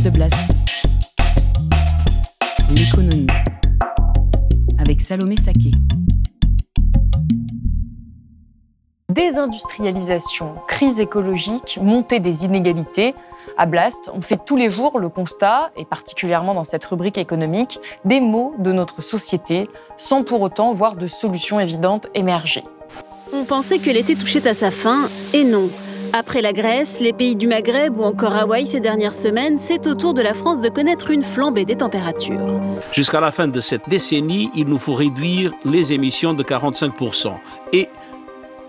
De Blast. L'économie. Avec Salomé Saké. Désindustrialisation, crise écologique, montée des inégalités. À Blast, on fait tous les jours le constat, et particulièrement dans cette rubrique économique, des maux de notre société, sans pour autant voir de solutions évidentes émerger. On pensait que l'été touchait à sa fin, et non. Après la Grèce, les pays du Maghreb ou encore Hawaï ces dernières semaines, c'est au tour de la France de connaître une flambée des températures. Jusqu'à la fin de cette décennie, il nous faut réduire les émissions de 45%. Et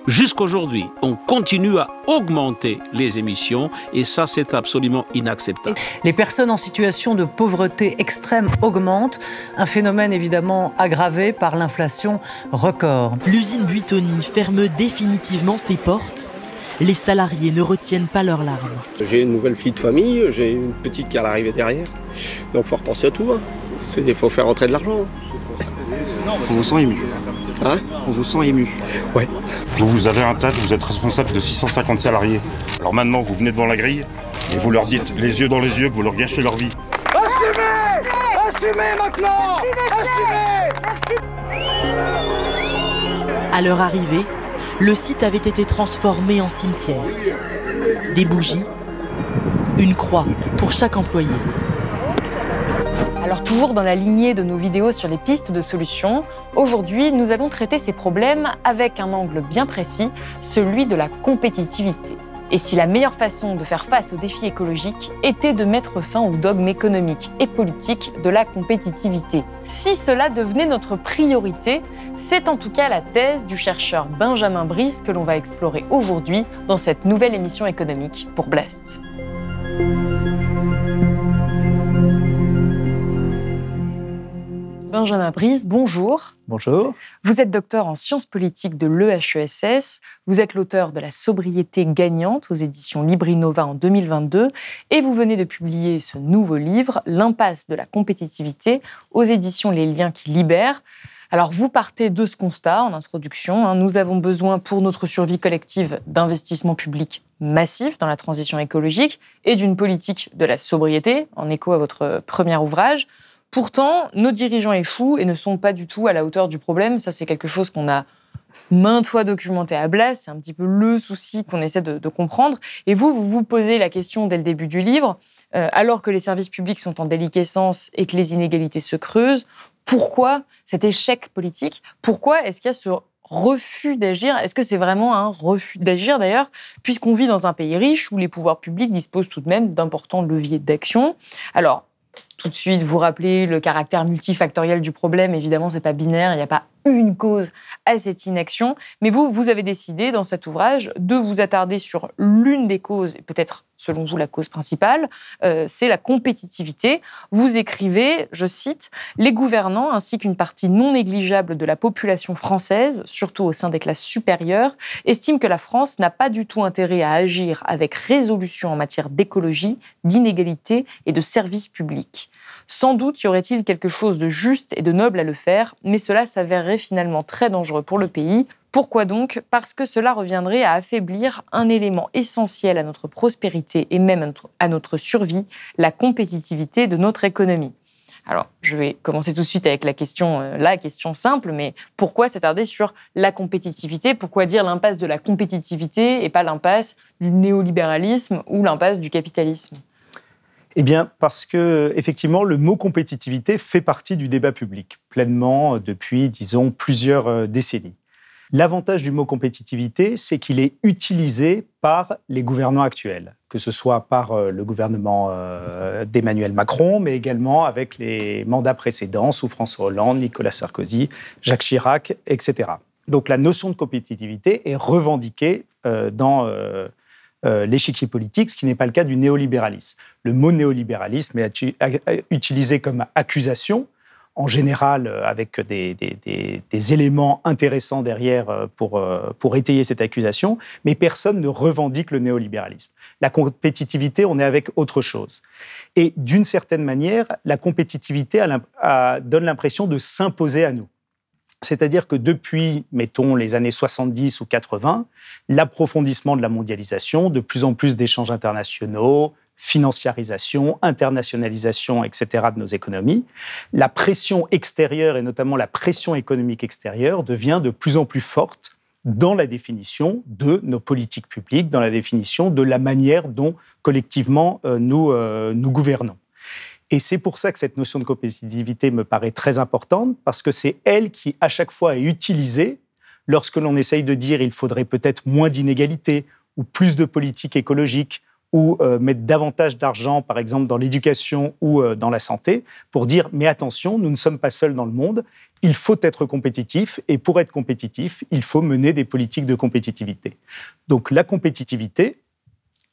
Jusqu'aujourd'hui, on continue à augmenter les émissions et ça, c'est absolument inacceptable. Les personnes en situation de pauvreté extrême augmentent, un phénomène évidemment aggravé par l'inflation record. L'usine Buitoni ferme définitivement ses portes. Les salariés ne retiennent pas leurs larmes. J'ai une nouvelle fille de famille, j'ai une petite qui est arrivée derrière. Donc il faut repenser à tout. Hein. Il faut faire rentrer de l'argent. On vous sent ému. Hein? On vous sent ému. Ouais. Vous, vous avez un tas, vous êtes responsable de 650 salariés. Alors maintenant, vous venez devant la grille et vous leur dites les yeux dans les yeux que vous leur gâchez leur vie. Assumez Assumez maintenant Assumez À leur arrivée, le site avait été transformé en cimetière. Des bougies, une croix pour chaque employé. Alors toujours dans la lignée de nos vidéos sur les pistes de solutions, aujourd'hui nous allons traiter ces problèmes avec un angle bien précis, celui de la compétitivité. Et si la meilleure façon de faire face aux défis écologiques était de mettre fin au dogme économique et politique de la compétitivité Si cela devenait notre priorité, c'est en tout cas la thèse du chercheur Benjamin Brice que l'on va explorer aujourd'hui dans cette nouvelle émission économique pour Blast. Benjamin Brice, bonjour. Bonjour. Vous êtes docteur en sciences politiques de l'EHESS. Vous êtes l'auteur de La sobriété gagnante aux éditions Librinova en 2022 et vous venez de publier ce nouveau livre, L'impasse de la compétitivité, aux éditions Les liens qui libèrent. Alors vous partez de ce constat en introduction. Hein. nous avons besoin pour notre survie collective d'investissements publics massifs dans la transition écologique et d'une politique de la sobriété, en écho à votre premier ouvrage. Pourtant, nos dirigeants échouent et ne sont pas du tout à la hauteur du problème. Ça, c'est quelque chose qu'on a maintes fois documenté à Blas. C'est un petit peu le souci qu'on essaie de, comprendre. Et vous, vous vous posez la question dès le début du livre, euh, alors que les services publics sont en déliquescence et que les inégalités se creusent, pourquoi cet échec politique? Pourquoi est-ce qu'il y a ce refus d'agir? Est-ce que c'est vraiment un refus d'agir d'ailleurs, puisqu'on vit dans un pays riche où les pouvoirs publics disposent tout de même d'importants leviers d'action? Alors, tout de suite vous rappelez le caractère multifactoriel du problème. Évidemment, c'est pas binaire, il n'y a pas une cause à cette inaction. Mais vous, vous avez décidé dans cet ouvrage de vous attarder sur l'une des causes, et peut-être selon vous la cause principale, euh, c'est la compétitivité. Vous écrivez, je cite, Les gouvernants ainsi qu'une partie non négligeable de la population française, surtout au sein des classes supérieures, estiment que la France n'a pas du tout intérêt à agir avec résolution en matière d'écologie, d'inégalité et de services publics. Sans doute y aurait-il quelque chose de juste et de noble à le faire, mais cela s'avérerait finalement très dangereux pour le pays. Pourquoi donc? Parce que cela reviendrait à affaiblir un élément essentiel à notre prospérité et même à notre survie, la compétitivité de notre économie. Alors, je vais commencer tout de suite avec la question, euh, la question simple, mais pourquoi s'attarder sur la compétitivité? Pourquoi dire l'impasse de la compétitivité et pas l'impasse du néolibéralisme ou l'impasse du capitalisme? Eh bien, parce que effectivement, le mot compétitivité fait partie du débat public pleinement depuis, disons, plusieurs euh, décennies. L'avantage du mot compétitivité, c'est qu'il est utilisé par les gouvernants actuels, que ce soit par euh, le gouvernement euh, d'Emmanuel Macron, mais également avec les mandats précédents sous François Hollande, Nicolas Sarkozy, Jacques Chirac, etc. Donc la notion de compétitivité est revendiquée dans euh, l'échiquier politique, ce qui n'est pas le cas du néolibéralisme. Le mot néolibéralisme est utilisé comme accusation, en général euh, avec des, des, éléments intéressants derrière euh, pour, pour étayer cette accusation, mais personne ne revendique le néolibéralisme. La compétitivité, on est avec autre chose. Et d'une certaine manière, la compétitivité donne l'impression de s'imposer à nous. C'est-à-dire que depuis, mettons, les années 70 ou 80, l'approfondissement de la mondialisation, de plus en plus d'échanges internationaux, financiarisation, internationalisation, etc. de nos économies, la pression extérieure et notamment la pression économique extérieure devient de plus en plus forte dans la définition de nos politiques publiques, dans la définition de la manière dont collectivement euh, nous, euh, nous gouvernons. Et c'est pour ça que cette notion de compétitivité me paraît très importante, parce que c'est elle qui, à chaque fois, est utilisée lorsque l'on essaye de dire il faudrait peut-être moins d'inégalités ou plus de politique écologique ou euh, mettre davantage d'argent, par exemple, dans l'éducation ou euh, dans la santé, pour dire mais attention, nous ne sommes pas seuls dans le monde, il faut être compétitif, et pour être compétitif, il faut mener des politiques de compétitivité. Donc la compétitivité,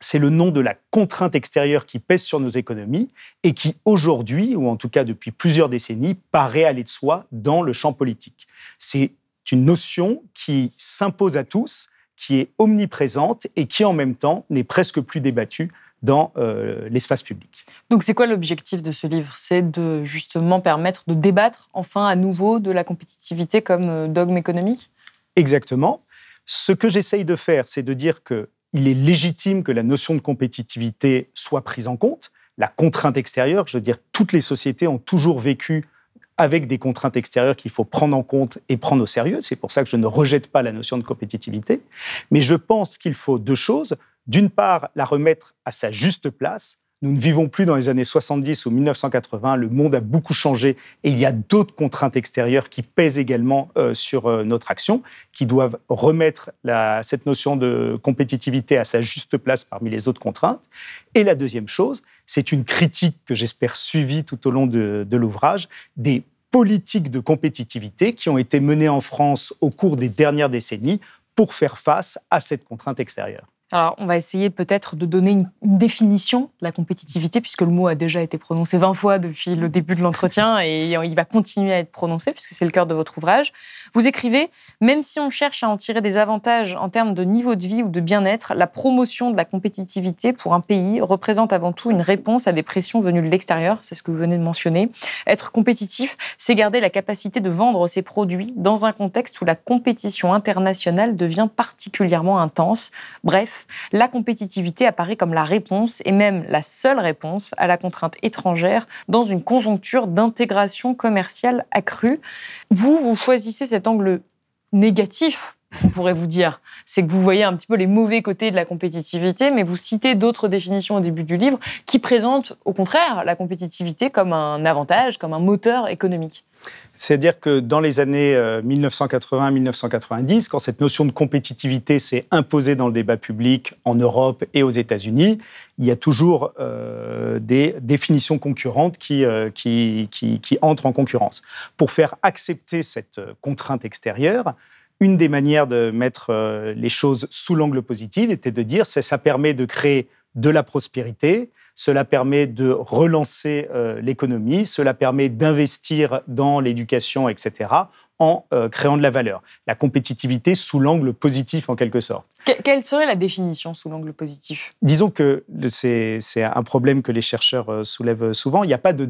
c'est le nom de la contrainte extérieure qui pèse sur nos économies et qui aujourd'hui, ou en tout cas depuis plusieurs décennies, paraît aller de soi dans le champ politique. C'est une notion qui s'impose à tous, qui est omniprésente et qui en même temps n'est presque plus débattue dans euh, l'espace public. Donc c'est quoi l'objectif de ce livre? C'est de justement permettre de débattre enfin à nouveau de la compétitivité comme euh, dogme économique? Exactement. Ce que j'essaye de faire, c'est de dire que il est légitime que la notion de compétitivité soit prise en compte. La contrainte extérieure, je veux dire, toutes les sociétés ont toujours vécu avec des contraintes extérieures qu'il faut prendre en compte et prendre au sérieux. C'est pour ça que je ne rejette pas la notion de compétitivité. Mais je pense qu'il faut deux choses. D'une part, la remettre à sa juste place nous ne vivons plus dans les années 70 ou 1980. Le monde a beaucoup changé et il y a d'autres contraintes extérieures qui pèsent également euh, sur euh, notre action, qui doivent remettre cette notion de compétitivité à sa juste place parmi les autres contraintes. Et la deuxième chose, c'est une critique que j'espère suivie tout au long de, de l'ouvrage des politiques de compétitivité qui ont été menées en France au cours des dernières décennies pour faire face à cette contrainte extérieure. Alors, on va essayer peut-être de donner une, définition de la compétitivité, puisque le mot a déjà été prononcé 20 fois depuis le début de l'entretien et il va continuer à être prononcé, puisque c'est le cœur de votre ouvrage. Vous écrivez Même si on cherche à en tirer des avantages en termes de niveau de vie ou de bien-être, la promotion de la compétitivité pour un pays représente avant tout une réponse à des pressions venues de l'extérieur, c'est ce que vous venez de mentionner. Être compétitif, c'est garder la capacité de vendre ses produits dans un contexte où la compétition internationale devient particulièrement intense. Bref, la compétitivité apparaît comme la réponse et même la seule réponse à la contrainte étrangère dans une conjoncture d'intégration commerciale accrue. Vous, vous choisissez angle négatif on pourrait vous dire, c'est que vous voyez un petit peu les mauvais côtés de la compétitivité, mais vous citez d'autres définitions au début du livre qui présentent au contraire la compétitivité comme un avantage, comme un moteur économique. C'est-à-dire que dans les années 1980-1990, euh, quand cette notion de compétitivité s'est imposée dans le débat public en Europe et aux États-Unis, il y a toujours euh, des définitions concurrentes euh, qui, qui, qui, entrent en concurrence. Pour faire accepter cette contrainte extérieure, une des manières de mettre les choses sous l'angle positif était de dire que ça permet de créer de la prospérité, cela permet de relancer euh, l'économie, cela permet d'investir dans l'éducation, etc., en euh, créant de la valeur. La compétitivité sous l'angle positif, en quelque sorte. quelle serait la définition sous l'angle positif? Disons que c'est un problème que les chercheurs euh, soulèvent souvent. Il n'y a pas de,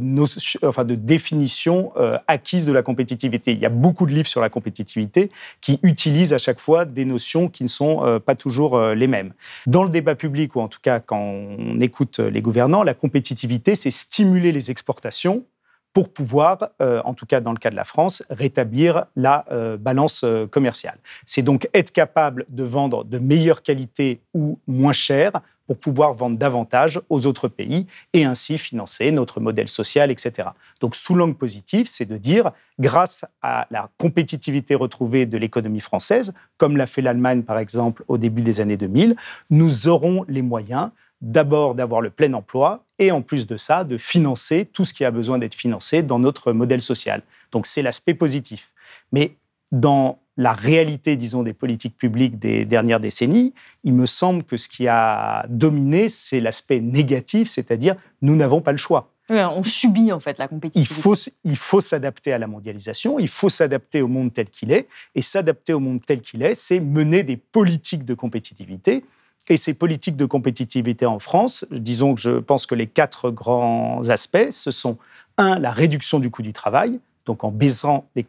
enfin, de définition acquise de la compétitivité. Il y a beaucoup de livres sur la compétitivité qui utilisent à chaque fois des notions qui ne sont pas toujours les mêmes. Dans le débat public, ou en tout cas quand on écoute les gouvernements, la compétitivité, c'est stimuler les exportations pour pouvoir, euh, en tout cas dans le cas de la France, rétablir la euh, balance euh, commerciale. C'est donc être capable de vendre de meilleure qualité ou moins cher pour pouvoir vendre davantage aux autres pays et ainsi financer notre modèle social, etc. Donc sous l'angle positif, c'est de dire, grâce à la compétitivité retrouvée de l'économie française, comme l'a fait l'Allemagne par exemple au début des années 2000, nous aurons les moyens d'abord d'avoir le plein emploi et en plus de ça, de financer tout ce qui a besoin d'être financé dans notre modèle social. Donc c'est l'aspect positif. Mais dans la réalité, disons, des politiques publiques des dernières décennies, il me semble que ce qui a dominé, c'est l'aspect négatif, c'est-à-dire nous n'avons pas le choix. on subit en fait la compétitivité. Il faut, il faut s'adapter à la mondialisation, il faut s'adapter au monde tel qu'il est, et s'adapter au monde tel qu'il est, c'est mener des politiques de compétitivité. Et ces politiques de compétitivité en France, disons que je pense que les quatre grands aspects, ce sont un, la réduction du coût du travail, donc en baissant les,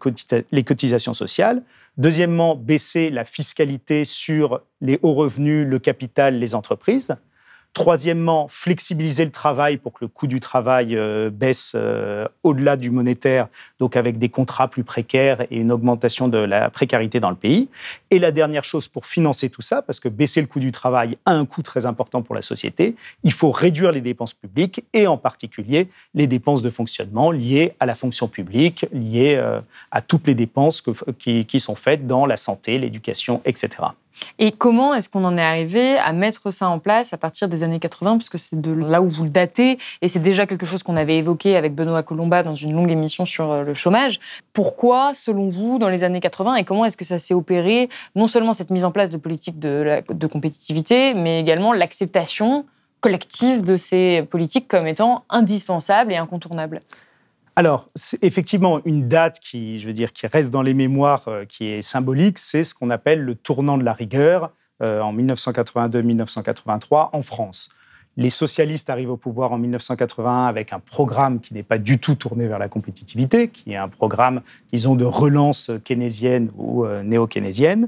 cotisations sociales. Deuxièmement, baisser la fiscalité sur les hauts revenus, le capital, les entreprises. Troisièmement, flexibiliser le travail pour que le coût du travail euh, baisse euh, au-delà du monétaire, donc avec des contrats plus précaires et une augmentation de la précarité dans le pays. Et la dernière chose pour financer tout ça, parce que baisser le coût du travail a un coût très important pour la société, il faut réduire les dépenses publiques et en particulier les dépenses de fonctionnement liées à la fonction publique, liées euh, à toutes les dépenses qui, qui sont faites dans la santé, l'éducation, etc. Et comment est-ce qu'on en est arrivé à mettre ça en place à partir des années 80, puisque c'est de là où vous le datez, et c'est déjà quelque chose qu'on avait évoqué avec Benoît Colomba dans une longue émission sur euh, le chômage. Pourquoi, selon vous, dans les années 80, et comment est-ce que ça s'est opéré, non seulement cette mise en place de politiques de, de compétitivité, mais également l'acceptation collective de ces politiques comme étant indispensables et incontournables? Alors, c'est effectivement une date qui, je veux dire, qui reste dans les mémoires, euh, qui est symbolique, c'est ce qu'on appelle le tournant de la rigueur euh, en 1982-1983 en France. Les socialistes arrivent au pouvoir en 1981 avec un programme qui n'est pas du tout tourné vers la compétitivité, qui est un programme, disons, de relance keynésienne ou euh, néo-keynésienne,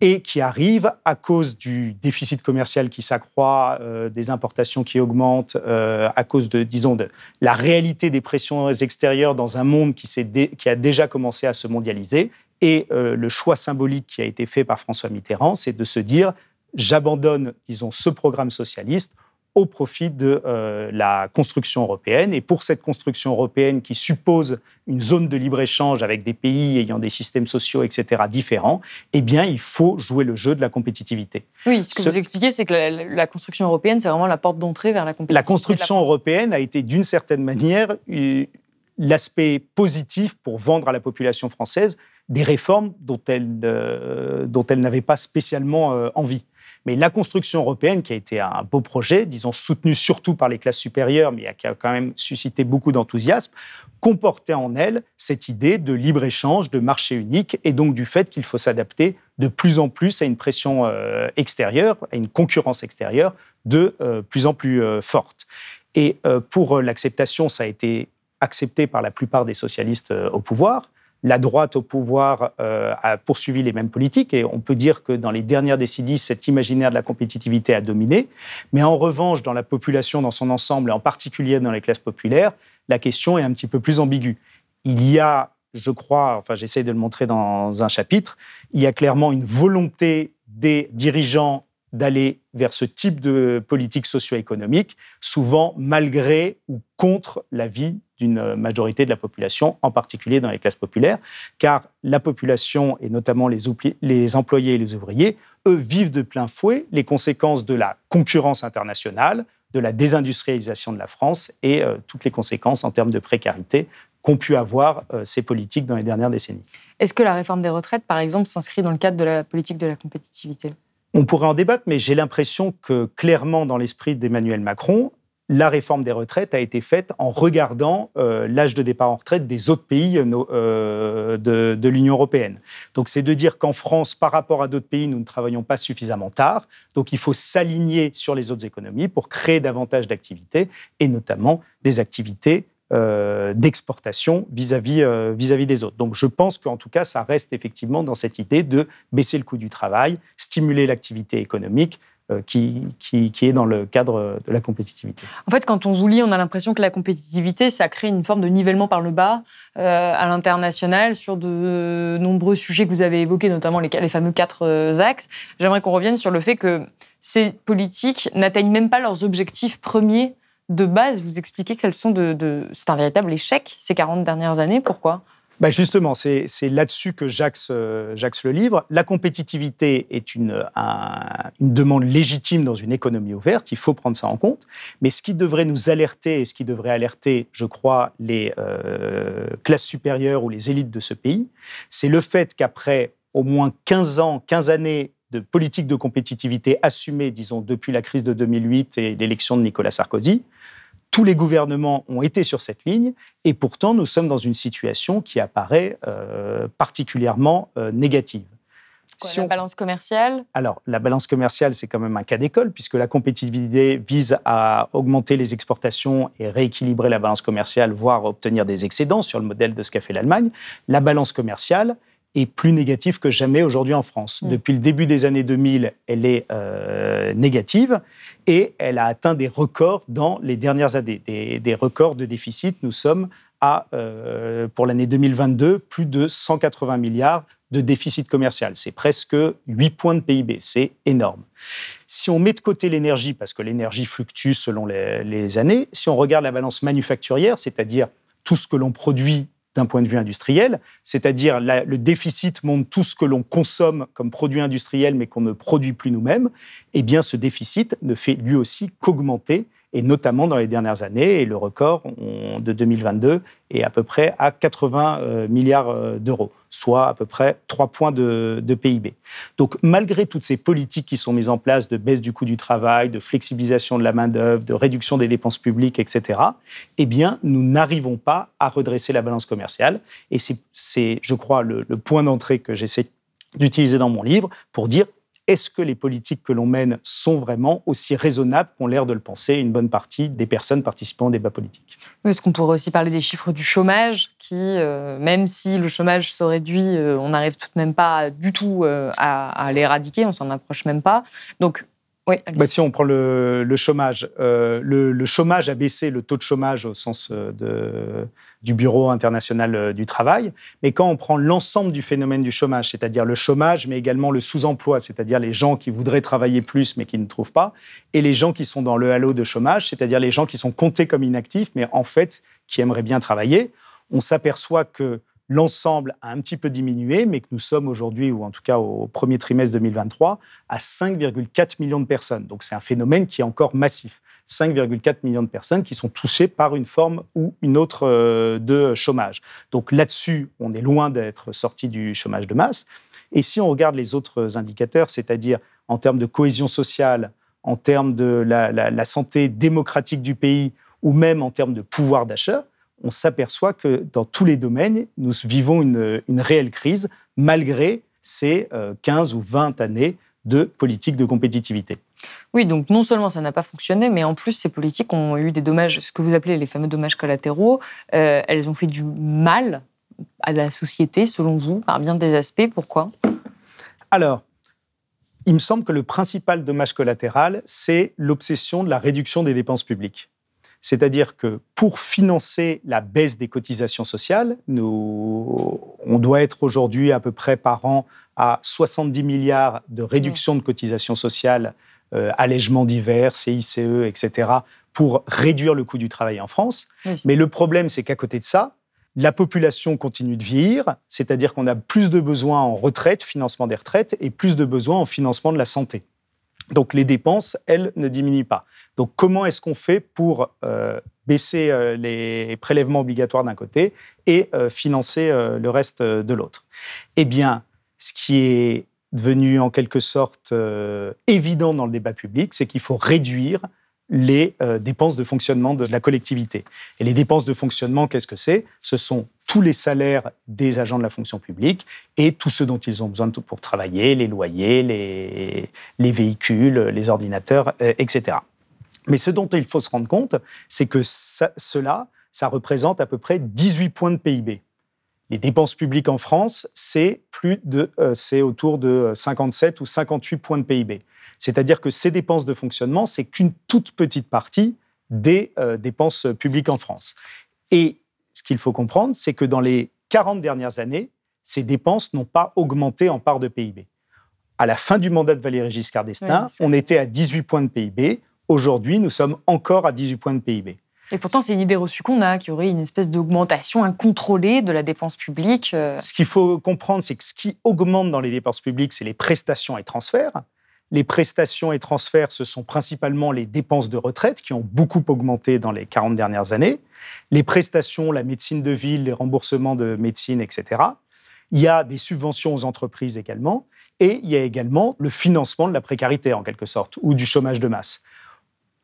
et qui arrive à cause du déficit commercial qui s'accroît, euh, des importations qui augmentent, euh, à cause de, disons, de la réalité des pressions extérieures dans un monde qui, qui a déjà commencé à se mondialiser. Et le choix symbolique qui a été fait par François Mitterrand, c'est de se dire j'abandonne, disons, ce programme socialiste au profit de euh, la construction européenne. Et pour cette construction européenne qui suppose une zone de libre-échange avec des pays ayant des systèmes sociaux, etc., différents, eh bien, il faut jouer le jeu de la compétitivité. Oui, ce que vous expliquez, c'est que la, construction européenne, c'est vraiment la porte d'entrée vers la compétitivité. La construction européenne a été, d'une certaine manière, l'aspect positif pour vendre à la population française des réformes dont elle, euh, dont elle n'avait pas spécialement euh, envie. Mais la construction européenne, qui a été un beau projet, disons soutenu surtout par les classes supérieures, mais qui a quand même suscité beaucoup d'enthousiasme, comportait en elle cette idée de libre-échange, de marché unique, et donc du fait qu'il faut s'adapter de plus en plus à une pression euh, extérieure, à une concurrence extérieure de euh, plus en plus euh, forte. Et pour l'acceptation, ça a été accepté par la plupart des socialistes au pouvoir la droite au pouvoir euh, a poursuivi les mêmes politiques et on peut dire que dans les dernières décennies, cet imaginaire de la compétitivité a dominé. Mais en revanche, dans la population dans son ensemble et en particulier dans les classes populaires, la question est un petit peu plus ambiguë. Il y a, je crois, enfin j'essaie de le montrer dans un chapitre, il y a clairement une volonté des dirigeants d'aller vers ce type de politique socio-économique, souvent malgré ou contre l'avis d'une majorité de la population, en particulier dans les classes populaires, car la population, et notamment les, les employés et les ouvriers, eux vivent de plein fouet les conséquences de la concurrence internationale, de la désindustrialisation de la France et euh, toutes les conséquences en termes de précarité qu'ont pu avoir euh, ces politiques dans les dernières décennies. Est-ce que la réforme des retraites, par exemple, s'inscrit dans le cadre de la politique de la compétitivité? On pourrait en débattre, mais j'ai l'impression que clairement, dans l'esprit d'Emmanuel Macron, la réforme des retraites a été faite en regardant euh, l'âge de départ en retraite des autres pays euh, de, l'Union européenne. Donc c'est de dire qu'en France, par rapport à d'autres pays, nous ne travaillons pas suffisamment tard. Donc il faut s'aligner sur les autres économies pour créer davantage d'activités, et notamment des activités euh, d'exportation vis-à-vis vis-à-vis des autres. Donc je pense qu'en tout cas, ça reste effectivement dans cette idée de baisser le coût du travail, stimuler l'activité économique, euh, qui, est dans le cadre de la compétitivité. En fait, quand on vous lit, on a l'impression que la compétitivité, ça crée une forme de nivellement par le bas euh, à l'international sur de nombreux sujets que vous avez évoqués, notamment les, fameux quatre euh, axes. J'aimerais qu'on revienne sur le fait que ces politiques n'atteignent même pas leurs objectifs premiers de base. Vous expliquez que sont c'est un véritable échec ces 40 dernières années. Pourquoi? Bah, justement, c'est là-dessus que j'axe le livre. La compétitivité est une, une, demande légitime dans une économie ouverte, il faut prendre ça en compte. Mais ce qui devrait nous alerter, et ce qui devrait alerter, je crois, les euh, classes supérieures ou les élites de ce pays, c'est le fait qu'après au moins 15 ans, 15 années de politique de compétitivité assumée, disons, depuis la crise de 2008 et l'élection de Nicolas Sarkozy. Tous les gouvernements ont été sur cette ligne et pourtant nous sommes dans une situation qui apparaît euh, particulièrement euh, négative. Quoi, la balance commerciale? Alors, la balance commerciale, c'est quand même un cas d'école, puisque la compétitivité vise à augmenter les exportations et rééquilibrer la balance commerciale, voire obtenir des excédents sur le modèle de ce qu'a fait l'Allemagne. La balance commerciale, est plus négative que jamais aujourd'hui en France. Mm. Depuis le début des années 2000, elle est euh, négative et elle a atteint des records dans les dernières années, des, records de déficit. Nous sommes à, euh, pour l'année 2022, plus de 180 milliards de déficit commercial. C'est presque 8 points de PIB, c'est énorme. Si on met de côté l'énergie, parce que l'énergie fluctue selon les, les années, si on regarde la balance manufacturière, c'est-à-dire tout ce que l'on produit d'un point de vue industriel, c'est-à-dire le déficit montre tout ce que l'on consomme comme produit industriel mais qu'on ne produit plus nous-mêmes, eh bien ce déficit ne fait lui aussi qu'augmenter et notamment dans les dernières années. Et le record de 2022 est à peu près à 80 euh, milliards euh, d'euros, soit à peu près 3 points de, PIB. Donc malgré toutes ces politiques qui sont mises en place de baisse du coût du travail, de flexibilisation de la main-d'œuvre, de réduction des dépenses publiques, etc., eh bien, nous n'arrivons pas à redresser la balance commerciale. Et c'est, je crois, le point d'entrée que j'essaie d'utiliser dans mon livre pour dire est-ce que les politiques que l'on mène sont vraiment aussi raisonnables qu'ont l'air de le penser une bonne partie des personnes participant au débat politique Est-ce qu'on pourrait aussi parler des chiffres du chômage, qui, euh, même si le chômage se réduit, euh, on n'arrive tout de même pas du tout euh, à, à l'éradiquer, on s'en approche même pas. Donc oui, bah, si on prend le, chômage, euh, le, chômage a baissé, le taux de chômage au sens de, du Bureau international euh, du travail, mais quand on prend l'ensemble du phénomène du chômage, c'est-à-dire le chômage, mais également le sous-emploi, c'est-à-dire les gens qui voudraient travailler plus mais qui ne trouvent pas, et les gens qui sont dans le halo de chômage, c'est-à-dire les gens qui sont comptés comme inactifs, mais en fait qui aimeraient bien travailler, on s'aperçoit que L'ensemble a un petit peu diminué, mais que nous sommes aujourd'hui, ou en tout cas au premier trimestre 2023, à 5,4 millions de personnes. Donc c'est un phénomène qui est encore massif. 5,4 millions de personnes qui sont touchées par une forme ou une autre euh, de chômage. Donc là-dessus, on est loin d'être sorti du chômage de masse. Et si on regarde les autres indicateurs, c'est-à-dire en termes de cohésion sociale, en termes de la, santé démocratique du pays, ou même en termes de pouvoir d'achat, on s'aperçoit que dans tous les domaines, nous vivons une, réelle crise malgré ces 15 euh, ou 20 années de politique de compétitivité. Oui, donc non seulement ça n'a pas fonctionné, mais en plus ces politiques ont eu des dommages, ce que vous appelez les fameux dommages collatéraux, euh, elles ont fait du mal à la société, selon vous, par bien des aspects. Pourquoi? Alors, il me semble que le principal dommage collatéral, c'est l'obsession de la réduction des dépenses publiques. C'est-à-dire que pour financer la baisse des cotisations sociales, nous, on doit être aujourd'hui à peu près par an à 70 milliards de réduction de cotisations sociales, euh, allègements divers, CICE, etc., pour réduire le coût du travail en France. Mais le problème, c'est qu'à côté de ça, la population continue de vieillir, c'est-à-dire qu'on a plus de besoins en retraite, financement des retraites, et plus de besoins en financement de la santé. Donc les dépenses, elles, ne diminuent pas. Donc comment est-ce qu'on fait pour euh, baisser euh, les prélèvements obligatoires d'un côté et euh, financer le reste de l'autre? Eh bien, ce qui est devenu en quelque sorte évident dans le débat public, c'est qu'il faut réduire les dépenses de fonctionnement de la collectivité. Et les dépenses de fonctionnement, qu'est-ce que c'est? Ce sont tous les salaires des agents de la fonction publique et tous ceux dont ils ont besoin pour travailler, les loyers, les, véhicules, les ordinateurs, euh, etc. Mais ce dont il faut se rendre compte, c'est que cela, ça représente à peu près 18 points de PIB. Les dépenses publiques en France, c'est plus de, euh, c'est autour de 57 ou 58 points de PIB. C'est-à-dire que ces dépenses de fonctionnement, c'est qu'une toute petite partie des euh, dépenses publiques en France. Et ce qu'il faut comprendre, c'est que dans les 40 dernières années, ces dépenses n'ont pas augmenté en part de PIB. À la fin du mandat de Valéry Giscard d'Estaing, on était à 18 points de PIB. Aujourd'hui, nous sommes encore à 18 points de PIB. Et pourtant, c'est reçue qu'on a, qu'il y aurait une espèce d'augmentation incontrôlée de la dépense publique. Euh. Ce qu'il faut comprendre, c'est que ce qui augmente dans les dépenses publiques, c'est les prestations et transferts. Les prestations et transferts, ce sont principalement les dépenses de retraite qui ont beaucoup augmenté dans les 40 dernières années. Les prestations, la médecine de ville, les remboursements de médecine, etc. Il y a des subventions aux entreprises également, et il y a également le financement de la précarité, en quelque sorte, ou du chômage de masse.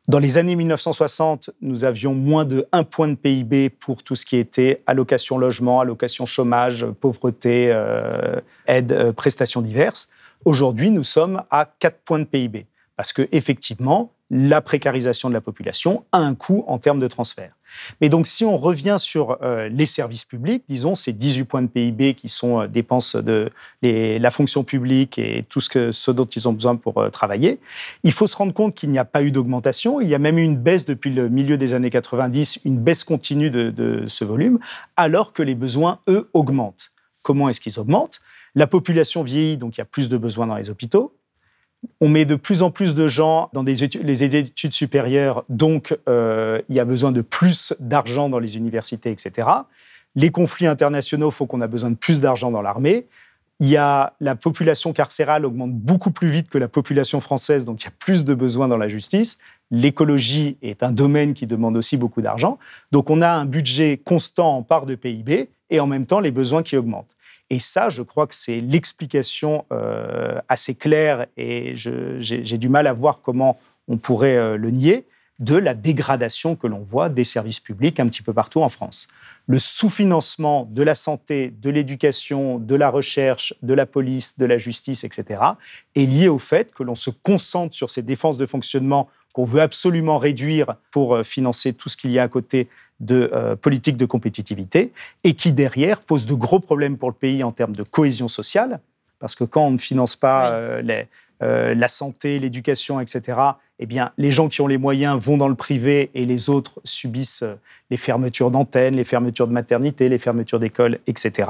Dans les années 1960, nous avions moins de 1 point de PIB pour tout ce qui était allocation logement, allocation chômage, pauvreté, euh, aide, euh, prestations diverses. Aujourd'hui, nous sommes à 4 points de PIB parce que effectivement, la précarisation de la population a un coût en termes de transfert. Mais donc, si on revient sur euh, les services publics, disons, ces 18 points de PIB qui sont euh, dépenses de la fonction publique et tout ce, que, ce dont ils ont besoin pour euh, travailler, il faut se rendre compte qu'il n'y a pas eu d'augmentation. Il y a même eu une baisse depuis le milieu des années 90, une baisse continue de, de ce volume, alors que les besoins, eux, augmentent. Comment est-ce qu'ils augmentent? La population vieillit, donc il y a plus de besoins dans les hôpitaux. On met de plus en plus de gens dans les études supérieures, donc euh, il y a besoin de plus d'argent dans les universités, etc. Les conflits internationaux font qu'on a besoin de plus d'argent dans l'armée. Il y a la population carcérale augmente beaucoup plus vite que la population française, donc il y a plus de besoins dans la justice. L'écologie est un domaine qui demande aussi beaucoup d'argent. Donc on a un budget constant en part de PIB et en même temps les besoins qui augmentent. Et ça, je crois que c'est l'explication euh, assez claire, et j'ai du mal à voir comment on pourrait euh, le nier, de la dégradation que l'on voit des services publics un petit peu partout en France. Le sous-financement de la santé, de l'éducation, de la recherche, de la police, de la justice, etc., est lié au fait que l'on se concentre sur ces défenses de fonctionnement qu'on veut absolument réduire pour euh, financer tout ce qu'il y a à côté de euh, politique de compétitivité et qui, derrière, pose de gros problèmes pour le pays en termes de cohésion sociale, parce que quand on ne finance pas euh, euh, la santé, l'éducation, etc., eh bien, les gens qui ont les moyens vont dans le privé et les autres subissent les fermetures d'antennes, les fermetures de maternité, les fermetures d'écoles, etc.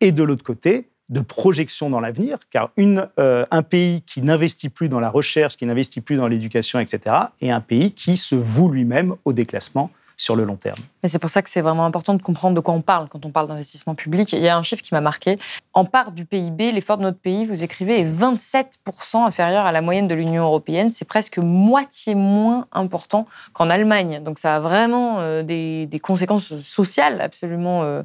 Et de l'autre côté, de projection dans l'avenir, car une, un pays qui n'investit plus dans la recherche, qui n'investit plus dans l'éducation, etc., est un pays qui se voue lui-même au déclassement sur le long terme. Mais c'est pour ça que c'est vraiment important de comprendre de quoi on parle quand on parle d'investissement public. Il y a un chiffre qui m'a marqué. En part du PIB, l'effort de notre pays, vous écrivez, est 27% inférieur à la moyenne de l'Union européenne. C'est presque moitié moins important qu'en Allemagne. Donc ça a vraiment euh, des, conséquences sociales absolument euh,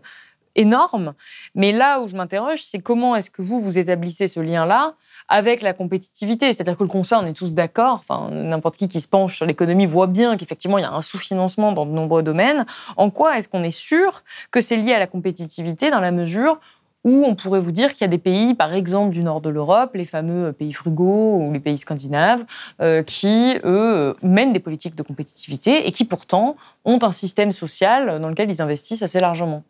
énormes. Mais là où je m'interroge, c'est comment est-ce que vous, vous établissez ce lien-là avec la compétitivité. C'est-à-dire que le Conseil, on est tous d'accord, enfin, n'importe qui qui se penche sur l'économie voit bien qu'effectivement, il y a un sous-financement dans de nombreux domaines. En quoi est-ce qu'on est sûr que c'est lié à la compétitivité dans la mesure où on pourrait vous dire qu'il y a des pays, par exemple du nord de l'Europe, les fameux pays frugaux ou les pays scandinaves, euh, qui, eux, mènent des politiques de compétitivité et qui pourtant ont un système social dans lequel ils investissent assez largement?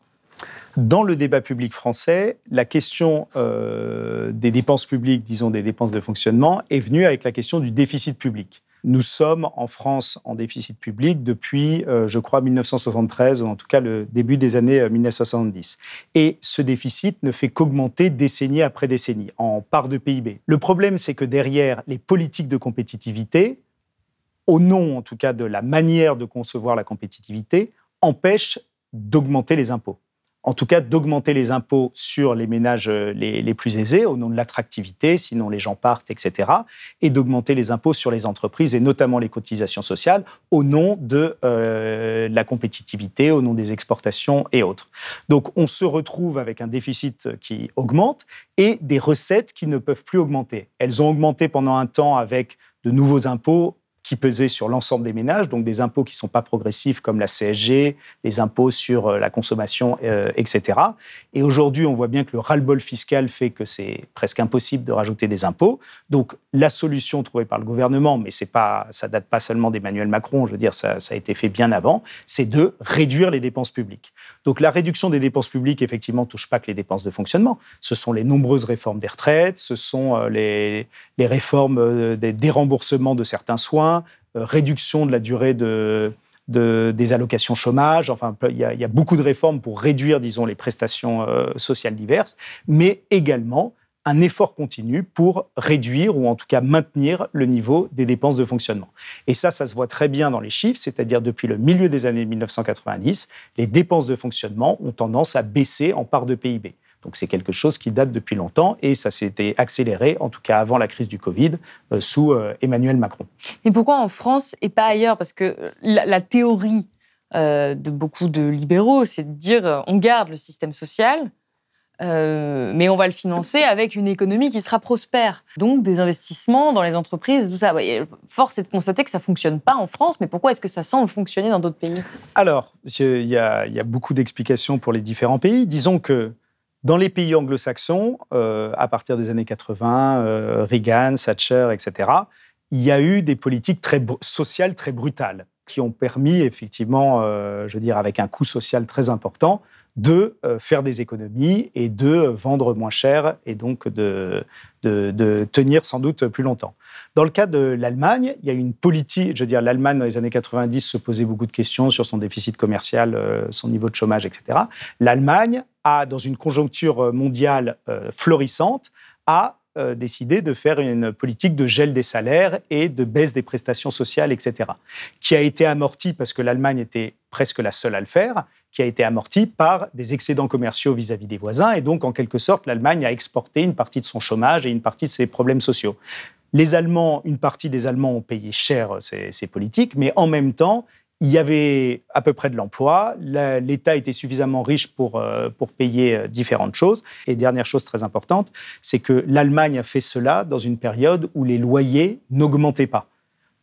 Dans le débat public français, la question euh, des dépenses publiques, disons des dépenses de fonctionnement, est venue avec la question du déficit public. Nous sommes en France en déficit public depuis, euh, je crois, 1973, ou en tout cas le début des années 1970. Euh, Et ce déficit ne fait qu'augmenter décennie après décennie, en part de PIB. Le problème, c'est que derrière les politiques de compétitivité, au nom en tout cas de la manière de concevoir la compétitivité, empêchent d'augmenter les impôts en tout cas d'augmenter les impôts sur les ménages euh, les, plus aisés au nom de l'attractivité, sinon les gens partent, etc., et d'augmenter les impôts sur les entreprises et notamment les cotisations sociales au nom de euh, la compétitivité, au nom des exportations et autres. Donc on se retrouve avec un déficit qui augmente et des recettes qui ne peuvent plus augmenter. Elles ont augmenté pendant un temps avec de nouveaux impôts qui pesaient sur l'ensemble des ménages, donc des impôts qui ne sont pas progressifs comme la CSG, les impôts sur euh, la consommation, euh, etc. Et aujourd'hui, on voit bien que le ras-le-bol fiscal fait que c'est presque impossible de rajouter des impôts. Donc la solution trouvée par le gouvernement, mais c'est pas, ça date pas seulement d'Emmanuel Macron, je veux dire, ça, ça a été fait bien avant, c'est de réduire les dépenses publiques. Donc la réduction des dépenses publiques, effectivement, touche pas que les dépenses de fonctionnement. Ce sont les nombreuses réformes des retraites, ce sont euh, les, les réformes des déremboursements de certains soins, euh, réduction de la durée de, des allocations chômage. Enfin, il y, a, beaucoup de réformes pour réduire, disons, les prestations euh, sociales diverses, mais également un effort continu pour réduire ou en tout cas maintenir le niveau des dépenses de fonctionnement. Et ça, ça se voit très bien dans les chiffres, c'est-à-dire depuis le milieu des années 1990, les dépenses de fonctionnement ont tendance à baisser en part de PIB. Donc c'est quelque chose qui date depuis longtemps et ça s'était accéléré, en tout cas avant la crise du Covid, euh, sous euh, Emmanuel Macron. Mais pourquoi en France et pas ailleurs? Parce que la, théorie euh, de beaucoup de libéraux, c'est de dire on garde le système social, euh, mais on va le financer avec une économie qui sera prospère. Donc des investissements dans les entreprises, tout ça. Force est de constater que ça ne fonctionne pas en France, mais pourquoi est-ce que ça semble fonctionner dans d'autres pays? Alors, il y, a, beaucoup d'explications pour les différents pays. Disons que dans les pays anglo-saxons, euh, à partir des années 80, euh, Reagan, Thatcher, etc., il y a eu des politiques très sociales très brutales qui ont permis effectivement, je veux dire, avec un coût social très important, de euh, faire des économies et de vendre moins cher et donc de, de, tenir sans doute plus longtemps. Dans le cas de l'Allemagne, il y a une politique, je veux dire, l'Allemagne dans les années 90 se posait beaucoup de questions sur son déficit commercial, euh, son niveau de chômage, etc. L'Allemagne dans une conjoncture mondiale euh, florissante, a décidé de faire une politique de gel des salaires et de baisse des prestations sociales, etc., qui a été amortie parce que l'Allemagne était presque la seule à le faire, qui a été amorti par des excédents commerciaux vis-à-vis des voisins. Et donc, en quelque sorte, l'Allemagne a exporté une partie de son chômage et une partie de ses problèmes sociaux. Les Allemands, une partie des Allemands ont payé cher ces politiques, mais en même temps, il y avait à peu près de l'emploi, l'État était suffisamment riche pour, euh, pour payer euh, différentes choses. Et dernière chose très importante, c'est que l'Allemagne a fait cela dans une période où les loyers n'augmentaient pas.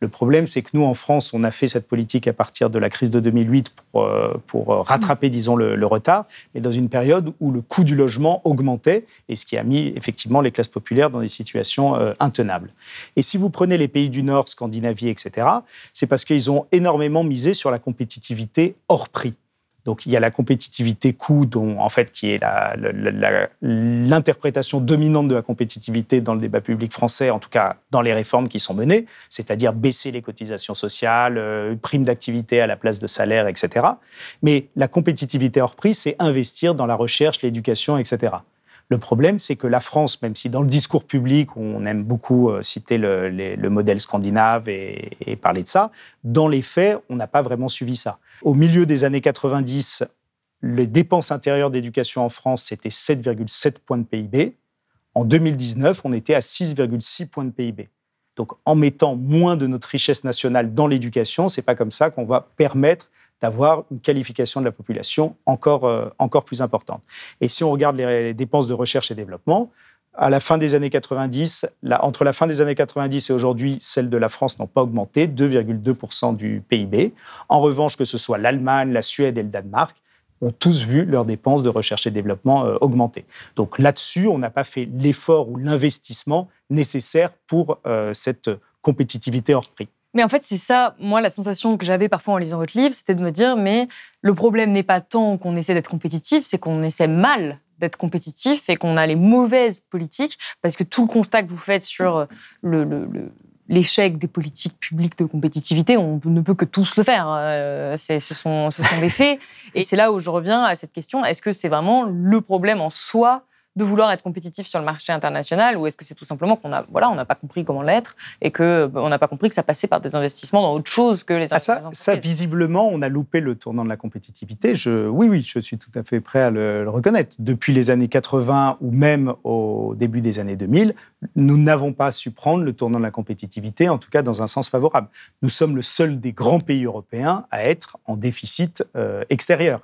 Le problème, c'est que nous, en France, on a fait cette politique à partir de la crise de 2008 pour, euh, pour euh, rattraper, disons, le, retard, mais dans une période où le coût du logement augmentait, et ce qui a mis effectivement les classes populaires dans des situations euh, intenables. Et si vous prenez les pays du Nord, Scandinavie, etc., c'est parce qu'ils ont énormément misé sur la compétitivité hors prix. Donc il y a la compétitivité coût, dont en fait qui est l'interprétation dominante de la compétitivité dans le débat public français, en tout cas dans les réformes qui sont menées, c'est-à-dire baisser les cotisations sociales, euh, prime d'activité à la place de salaire, etc. Mais la compétitivité hors prix, c'est investir dans la recherche, l'éducation, etc. Le problème, c'est que la France, même si dans le discours public, on aime beaucoup euh, citer le, modèle scandinave et, et, parler de ça, dans les faits, on n'a pas vraiment suivi ça. Au milieu des années 90, les dépenses intérieures d'éducation en France, c'était 7,7 points de PIB. En 2019, on était à 6,6 points de PIB. Donc, en mettant moins de notre richesse nationale dans l'éducation, c'est pas comme ça qu'on va permettre d'avoir une qualification de la population encore, euh, encore plus importante. Et si on regarde les dépenses de recherche et développement, à la fin des années 90, entre la fin des années 90 et aujourd'hui, celles de la France n'ont pas augmenté, 2,2% du PIB. En revanche, que ce soit l'Allemagne, la Suède et le Danemark, ont tous vu leurs dépenses de recherche et développement euh, augmenter. Donc là-dessus, on n'a pas fait l'effort ou l'investissement nécessaire pour euh, cette compétitivité hors prix. Mais en fait, c'est ça, moi, la sensation que j'avais parfois en lisant votre livre, c'était de me dire, mais le problème n'est pas tant qu'on essaie d'être compétitif, c'est qu'on essaie mal d'être compétitif et qu'on a les mauvaises politiques, parce que tout le constat que vous faites sur euh, le, l'échec des politiques publiques de compétitivité, on ne peut que tous le faire. Euh, ce, sont, ce sont des faits. Et c'est là où je reviens à cette question, est-ce que c'est vraiment le problème en soi de vouloir être compétitif sur le marché international ou est-ce que c'est tout simplement qu'on a voilà on n'a pas compris comment l'être et que on n'a pas compris que ça passait par des investissements dans autre chose que les ah, ça, ça visiblement on a loupé le tournant de la compétitivité. Je oui oui je suis tout à fait prêt à le, reconnaître. Depuis les années 80 ou même au début des années 2000 nous n'avons pas su prendre le tournant de la compétitivité en tout cas dans un sens favorable. Nous sommes le seul des grands pays européens à être en déficit euh, extérieur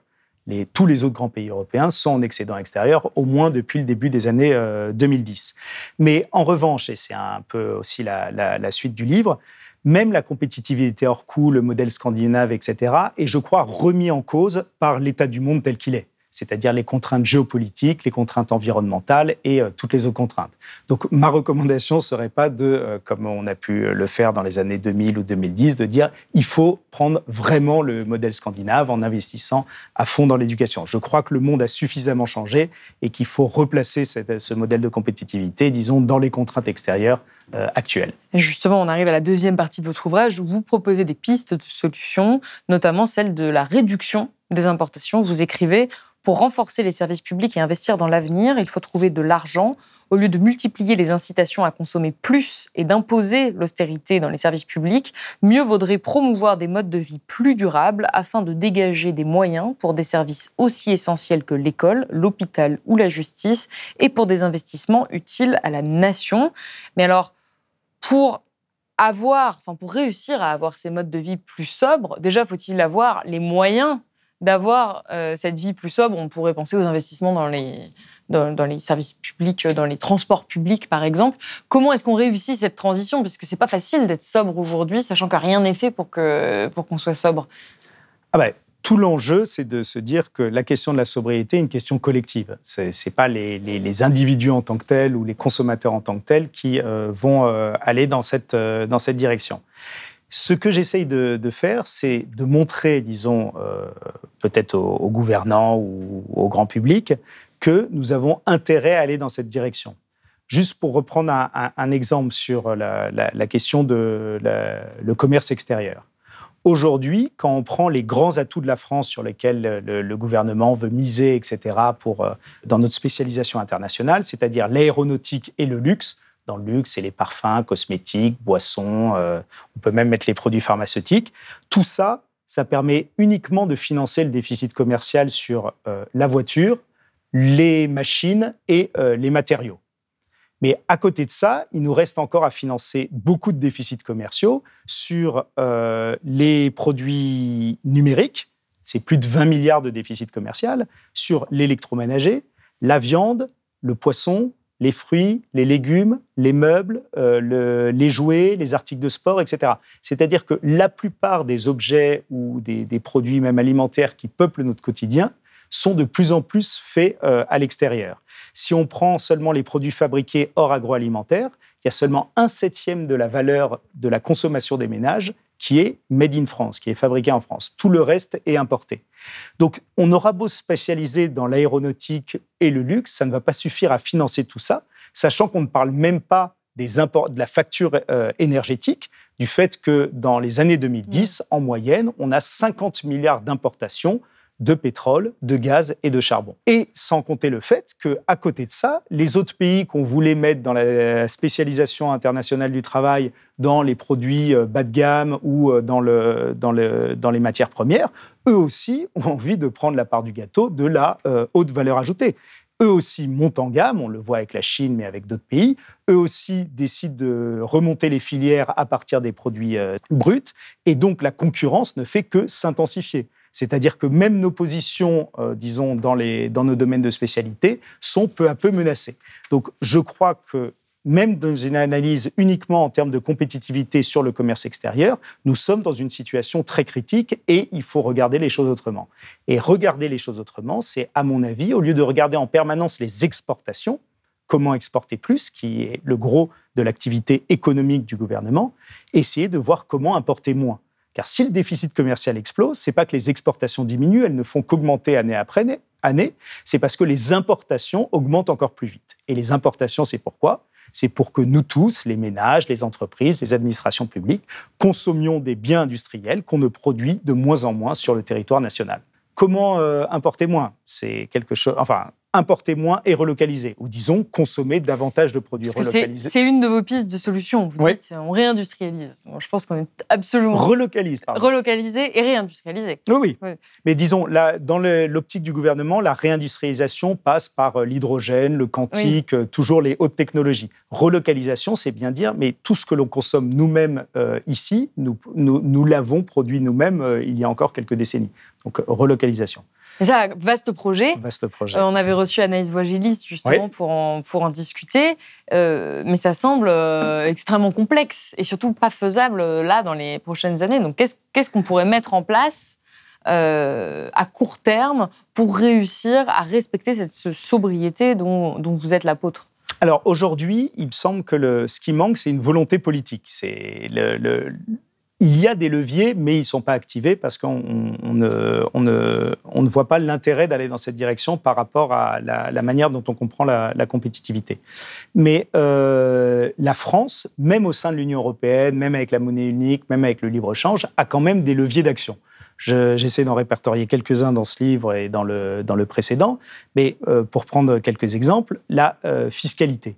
tous les autres grands pays européens sont en excédent extérieur, au moins depuis le début des années 2010. Euh, Mais en revanche, et c'est un peu aussi la, suite du livre, même la compétitivité hors coût, le modèle scandinave, etc., est, je crois, remis en cause par l'état du monde tel qu'il est c'est-à-dire les contraintes géopolitiques, les contraintes environnementales et euh, toutes les autres contraintes. Donc ma recommandation ne serait pas de, euh, comme on a pu le faire dans les années 2000 ou 2010, de dire il faut prendre vraiment le modèle scandinave en investissant à fond dans l'éducation. Je crois que le monde a suffisamment changé et qu'il faut replacer ce modèle de compétitivité, disons, dans les contraintes extérieures euh, actuelles. Et justement, on arrive à la deuxième partie de votre ouvrage où vous proposez des pistes de solutions, notamment celle de la réduction des importations. Vous écrivez pour renforcer les services publics et investir dans l'avenir, il faut trouver de l'argent. Au lieu de multiplier les incitations à consommer plus et d'imposer l'austérité dans les services publics, mieux vaudrait promouvoir des modes de vie plus durables afin de dégager des moyens pour des services aussi essentiels que l'école, l'hôpital ou la justice et pour des investissements utiles à la nation. Mais alors, pour avoir, enfin pour réussir à avoir ces modes de vie plus sobres, déjà faut-il avoir les moyens d'avoir euh, cette vie plus sobre, on pourrait penser aux investissements dans les, services publics, dans les transports publics, par exemple. Comment est-ce qu'on réussit cette transition? Puisque c'est pas facile d'être sobre aujourd'hui, sachant que rien n'est fait pour qu'on soit sobre. Ah ben, tout l'enjeu, c'est de se dire que la question de la sobriété est une question collective. Ce n'est pas les, individus en tant que tels ou les consommateurs en tant que tels qui euh, vont euh, aller euh, dans cette direction. Ce que j'essaye de, faire, c'est de montrer, disons, peut-être aux, gouvernants ou au grand public, que nous avons intérêt à aller dans cette direction. Juste pour reprendre un, exemple sur la, question de le commerce extérieur. Aujourd'hui, quand on prend les grands atouts de la France sur lesquels le, gouvernement veut miser, etc., pour, euh, dans notre spécialisation internationale, c'est-à-dire l'aéronautique et le luxe, dans le luxe, c'est les parfums, cosmétiques, boissons, euh, on peut même mettre les produits pharmaceutiques, tout ça, ça permet uniquement de financer le déficit commercial sur euh, la voiture, les machines et les matériaux. Mais à côté de ça, il nous reste encore à financer beaucoup de déficits commerciaux sur euh, les produits numériques. C'est plus de 20 milliards de déficit commercial sur l'électroménager, la viande, le poisson, les fruits, les légumes, les meubles, euh, les jouets, les articles de sport, etc. C'est-à-dire que la plupart des objets ou des, produits même alimentaires qui peuplent notre quotidien sont de plus en plus faits euh, à l'extérieur. Si on prend seulement les produits fabriqués hors agroalimentaire, il y a seulement un septième de la valeur de la consommation des ménages qui est made in France, qui est fabriqué en France. Tout le reste est importé. Donc, on aura beau spécialiser dans l'aéronautique et le luxe, ça ne va pas suffire à financer tout ça, sachant qu'on ne parle même pas des de la facture euh, énergétique, du fait que dans les années 2010, en moyenne, on a 50 milliards d'importations de pétrole, de gaz et de charbon. Et sans compter le fait que, à côté de ça, les autres pays qu'on voulait mettre dans la spécialisation internationale du travail, dans les produits euh, bas de gamme ou euh, dans, le, dans, le, dans les matières premières, eux aussi ont envie de prendre la part du gâteau de la euh, haute valeur ajoutée. Eux aussi montent en gamme, on le voit avec la Chine, mais avec d'autres pays. Eux aussi décident de remonter les filières à partir des produits bruts. Et donc la concurrence ne fait que s'intensifier. C'est-à-dire que même nos positions, euh, disons, dans, dans nos domaines de spécialité, sont peu à peu menacées. Donc je crois que même dans une analyse uniquement en termes de compétitivité sur le commerce extérieur, nous sommes dans une situation très critique et il faut regarder les choses autrement. Et regarder les choses autrement, c'est, à mon avis, au lieu de regarder en permanence les exportations, comment exporter plus, qui est le gros de l'activité économique du gouvernement, essayer de voir comment importer moins. Car si le déficit commercial explose, c'est pas que les exportations diminuent, elles ne font qu'augmenter année après année, c'est parce que les importations augmentent encore plus vite. Et les importations, c'est pourquoi? C'est pour que nous tous, les ménages, les entreprises, les administrations publiques, consommions des biens industriels qu'on ne produit de moins en moins sur le territoire national. Comment euh, importer moins? C'est quelque chose. Enfin, importer moins et relocaliser, ou disons consommer davantage de produits relocalisés. C'est une de vos pistes de solution. Vous dites on réindustrialise. je pense qu'on est absolument relocalise, pardon. relocaliser et réindustrialiser. Oui, oui. Mais disons là, dans l'optique du gouvernement, la réindustrialisation passe par euh, l'hydrogène, le quantique, euh, toujours les hautes technologies. Relocalisation, c'est bien dire, mais tout ce que l'on consomme nous-mêmes euh, ici, nous, nous, nous l'avons produit nous-mêmes il y a encore quelques décennies. Donc relocalisation. C'est ça, vaste projet. Vaste projet. Euh, on avait reçu Anaïs Voigilis justement pour, en, pour en discuter, euh, mais ça semble euh, extrêmement complexe et surtout pas faisable là dans les prochaines années. Donc qu'est-ce qu'on pourrait mettre en place à court terme pour réussir à respecter cette sobriété dont, dont vous êtes l'apôtre? Alors aujourd'hui, il me semble que le, ce qui manque, c'est une volonté politique. C'est le, le, il y a des leviers, mais ils ne sont pas activés parce qu'on ne, on ne, on ne, voit pas l'intérêt d'aller dans cette direction par rapport à la, manière dont on comprend la, compétitivité. Mais euh, la France, même au sein de l'Union européenne, même avec la monnaie unique, même avec le libre-échange, a quand même des leviers d'action. J'essaie d'en répertorier quelques-uns dans ce livre et dans le, dans le précédent, mais euh, pour prendre quelques exemples, la euh, fiscalité.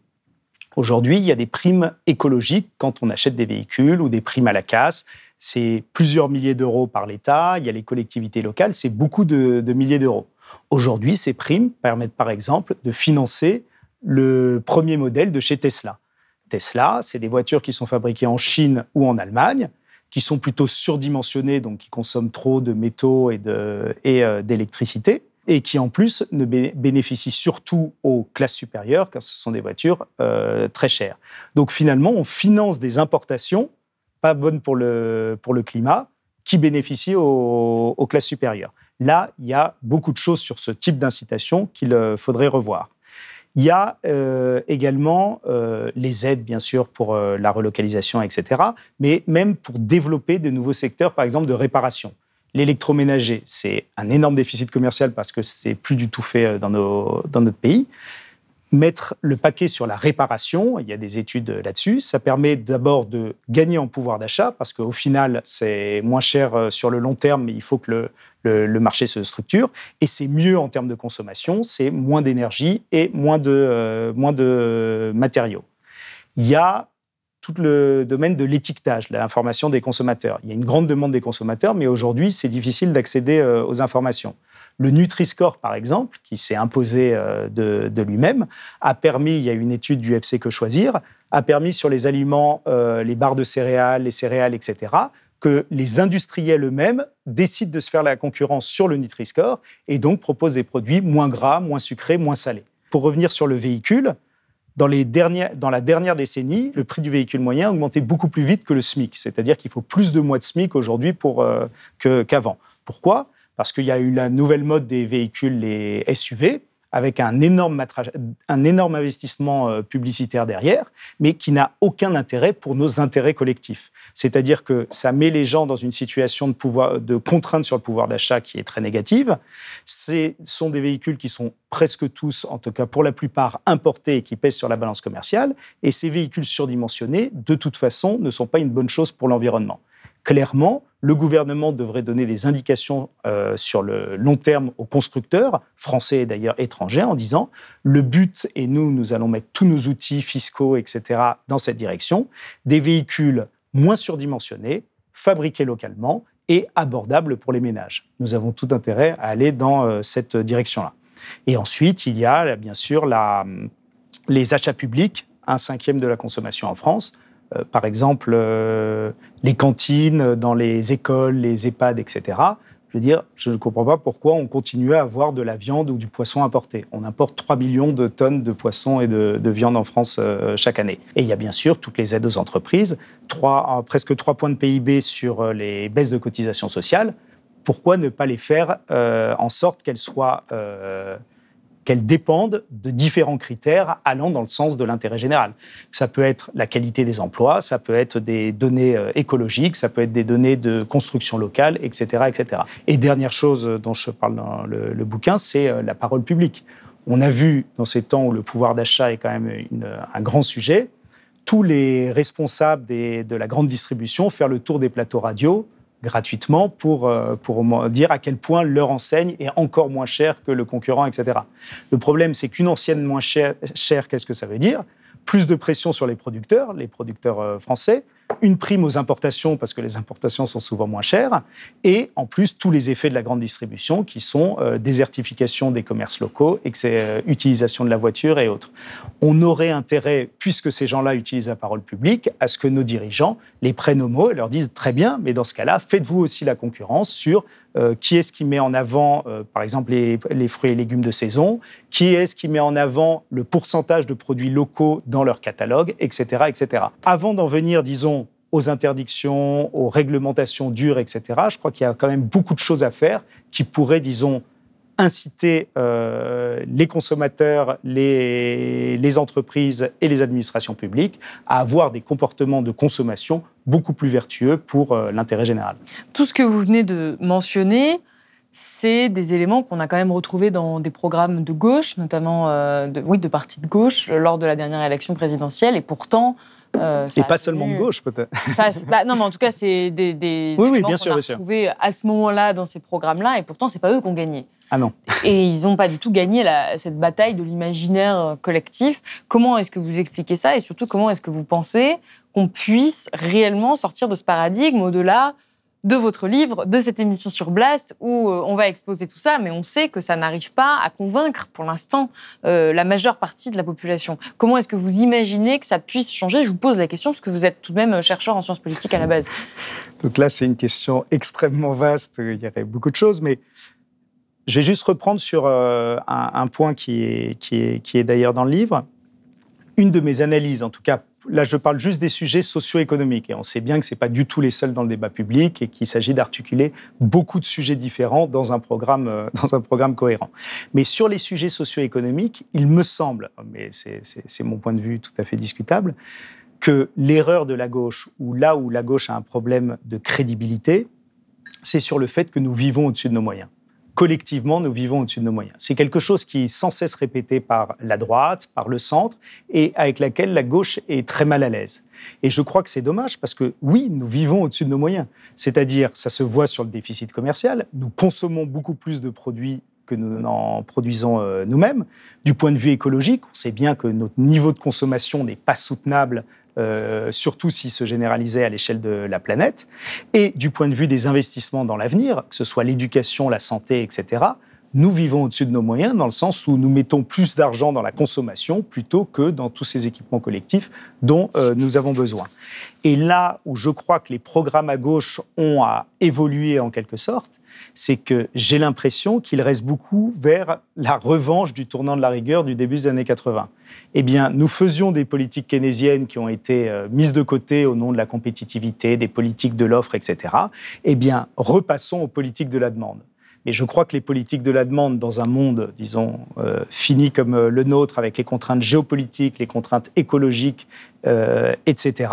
Aujourd'hui, il y a des primes écologiques quand on achète des véhicules ou des primes à la casse. C'est plusieurs milliers d'euros par l'État. Il y a les collectivités locales, c'est beaucoup de, milliers d'euros. Aujourd'hui, ces primes permettent par exemple de financer le premier modèle de chez Tesla. Tesla, c'est des voitures qui sont fabriquées en Chine ou en Allemagne, qui sont plutôt surdimensionnées, donc qui consomment trop de métaux et euh, d'électricité. Et, qui en plus ne bénéficie surtout aux classes supérieures, car ce sont des voitures euh, très chères. Donc finalement, on finance des importations pas bonnes pour le, pour le climat, qui bénéficient aux, classes supérieures. Là, il y a beaucoup de choses sur ce type d'incitation qu'il euh, faudrait revoir. Il y a euh, également les aides, bien sûr, pour la relocalisation, etc., mais même pour développer de nouveaux secteurs, par exemple, de réparation. L'électroménager, c'est un énorme déficit commercial parce que c'est plus du tout fait dans, nos, dans notre pays. Mettre le paquet sur la réparation, il y a des études là-dessus, ça permet d'abord de gagner en pouvoir d'achat, parce qu'au final, c'est moins cher euh, sur le long terme, mais il faut que le, marché se structure, et c'est mieux en termes de consommation, c'est moins d'énergie et moins de, euh, moins de matériaux. Il y a tout le domaine de l'étiquetage, l'information des consommateurs. Il y a une grande demande des consommateurs, mais aujourd'hui, c'est difficile d'accéder euh, aux informations. Le Nutri-Score, par exemple, qui s'est imposé euh, de, lui-même, a permis, il y a une étude du FC Que Choisir, a permis sur les aliments, euh, les barres de céréales, les céréales, etc., que les industriels eux-mêmes décident de se faire la concurrence sur le Nutri-Score et donc proposent des produits moins gras, moins sucrés, moins salés. Pour revenir sur le véhicule, dans, la dernière décennie, le prix du véhicule moyen a augmenté beaucoup plus vite que le SMIC, c'est-à-dire qu'il faut plus de mois de SMIC aujourd'hui euh, qu'avant. Pourquoi? Parce qu'il y a eu la nouvelle mode des véhicules, les SUV, avec un énorme, un énorme investissement euh, publicitaire derrière, mais qui n'a aucun intérêt pour nos intérêts collectifs. C'est-à-dire que ça met les gens dans une situation de, pouvoir, de contrainte sur le pouvoir d'achat qui est très négative. Ce sont des véhicules qui sont presque tous, en tout cas pour la plupart, importés et qui pèsent sur la balance commerciale. Et ces véhicules surdimensionnés, de toute façon, ne sont pas une bonne chose pour l'environnement clairement, le gouvernement devrait donner des indications euh, sur le long terme aux constructeurs, français et d'ailleurs étrangers, en disant le but, et nous, nous allons mettre tous nos outils fiscaux, etc., dans cette direction, des véhicules moins surdimensionnés, fabriqués localement et abordables pour les ménages. Nous avons tout intérêt à aller dans euh, cette direction-là. Et ensuite, il y a bien sûr les achats publics, un cinquième de la consommation en France. Euh, par exemple, euh, les cantines dans les écoles, les EHPAD, etc. Je veux dire, je ne comprends pas pourquoi on continue à avoir de la viande ou du poisson importé. On importe 3 millions de tonnes de poisson et de, viande en France euh, chaque année. Et il y a bien sûr toutes les aides aux entreprises, 3, presque 3 points de PIB sur les baisses de cotisations sociales. Pourquoi ne pas les faire en sorte qu'elles soient qu'elles dépendent de différents critères allant dans le sens de l'intérêt général. Ça peut être la qualité des emplois, ça peut être des données euh, écologiques, ça peut être des données de construction locale, etc. etc. Et dernière chose dont je parle dans le, bouquin, c'est euh, la parole publique. On a vu dans ces temps où le pouvoir d'achat est quand même un grand sujet, tous les responsables de la grande distribution faire le tour des plateaux radio gratuitement pour, euh, pour dire à quel point leur enseigne est encore moins chère que le concurrent, etc. Le problème, c'est qu'une ancienne moins chère, qu'est-ce que ça veut dire? Plus de pression sur les producteurs, les producteurs euh, français, une prime aux importations parce que les importations sont souvent moins chères, et en plus tous les effets de la grande distribution qui sont euh, désertification des commerces locaux, et euh, utilisation de la voiture et autres. On aurait intérêt, puisque ces gens-là utilisent la parole publique, à ce que nos dirigeants les prennent au mot et leur disent très bien, mais dans ce cas-là, faites-vous aussi la concurrence sur euh, qui est-ce qui met en avant, par exemple, les, les, fruits et légumes de saison, qui est-ce qui met en avant le pourcentage de produits locaux dans leur catalogue, etc., etc. Avant d'en venir, disons, aux interdictions, aux réglementations dures, etc., je crois qu'il y a quand même beaucoup de choses à faire qui pourraient, disons, inciter euh, les consommateurs, les, entreprises et les administrations publiques à avoir des comportements de consommation beaucoup plus vertueux pour euh, l'intérêt général. Tout ce que vous venez de mentionner, c'est des éléments qu'on a quand même retrouvés dans des programmes de gauche, notamment euh, de, oui, de partis de gauche, lors de la dernière élection présidentielle. Et pourtant, euh, et pas seulement de gauche, peut-être. Bah, non, mais en tout cas, c'est des, des oui, oui, bien sûr, à ce moment-là dans ces programmes-là, et pourtant, c'est pas eux qui ont gagné. Ah non. Et ils n'ont pas du tout gagné la, cette bataille de l'imaginaire euh, collectif. Comment est-ce que vous expliquez ça, et surtout comment est-ce que vous pensez qu'on puisse réellement sortir de ce paradigme au-delà de votre livre, de cette émission sur Blast, où euh, on va exposer tout ça, mais on sait que ça n'arrive pas à convaincre pour l'instant euh, la majeure partie de la population. Comment est-ce que vous imaginez que ça puisse changer? Je vous pose la question parce que vous êtes tout de même euh, chercheur en sciences politiques à la base. Donc là, c'est une question extrêmement vaste, il y aurait beaucoup de choses, mais Je vais juste reprendre sur un, un, point qui est, qui est, qui est d'ailleurs dans le livre. Une de mes analyses, en tout cas là, je parle juste des sujets socio-économiques. Et on sait bien que ce n'est pas du tout les seuls dans le débat public et qu'il s'agit d'articuler beaucoup de sujets différents dans un, programme, euh, dans un programme cohérent. Mais sur les sujets socio-économiques, il me semble, mais c'est mon point de vue tout à fait discutable, que l'erreur de la gauche, ou là où la gauche a un problème de crédibilité, c'est sur le fait que nous vivons au-dessus de nos moyens collectivement, nous vivons au-dessus de nos moyens. C'est quelque chose qui est sans cesse répété par la droite, par le centre, et avec laquelle la gauche est très mal à l'aise. Et je crois que c'est dommage parce que oui, nous vivons au-dessus de nos moyens. C'est-à-dire, ça se voit sur le déficit commercial, nous consommons beaucoup plus de produits que nous n'en produisons euh, nous-mêmes. Du point de vue écologique, on sait bien que notre niveau de consommation n'est pas soutenable euh, surtout s'il se généralisait à l'échelle de la planète. Et du point de vue des investissements dans l'avenir, que ce soit l'éducation, la santé, etc., nous vivons au-dessus de nos moyens dans le sens où nous mettons plus d'argent dans la consommation plutôt que dans tous ces équipements collectifs dont euh, nous avons besoin. Et là où je crois que les programmes à gauche ont à évoluer en quelque sorte, c'est que j'ai l'impression qu'il reste beaucoup vers la revanche du tournant de la rigueur du début des années 80. Eh bien, nous faisions des politiques keynésiennes qui ont été euh, mises de côté au nom de la compétitivité, des politiques de l'offre, etc. Eh bien, repassons aux politiques de la demande. Mais je crois que les politiques de la demande dans un monde, disons, euh, fini comme euh, le nôtre, avec les contraintes géopolitiques, les contraintes écologiques, euh, etc.,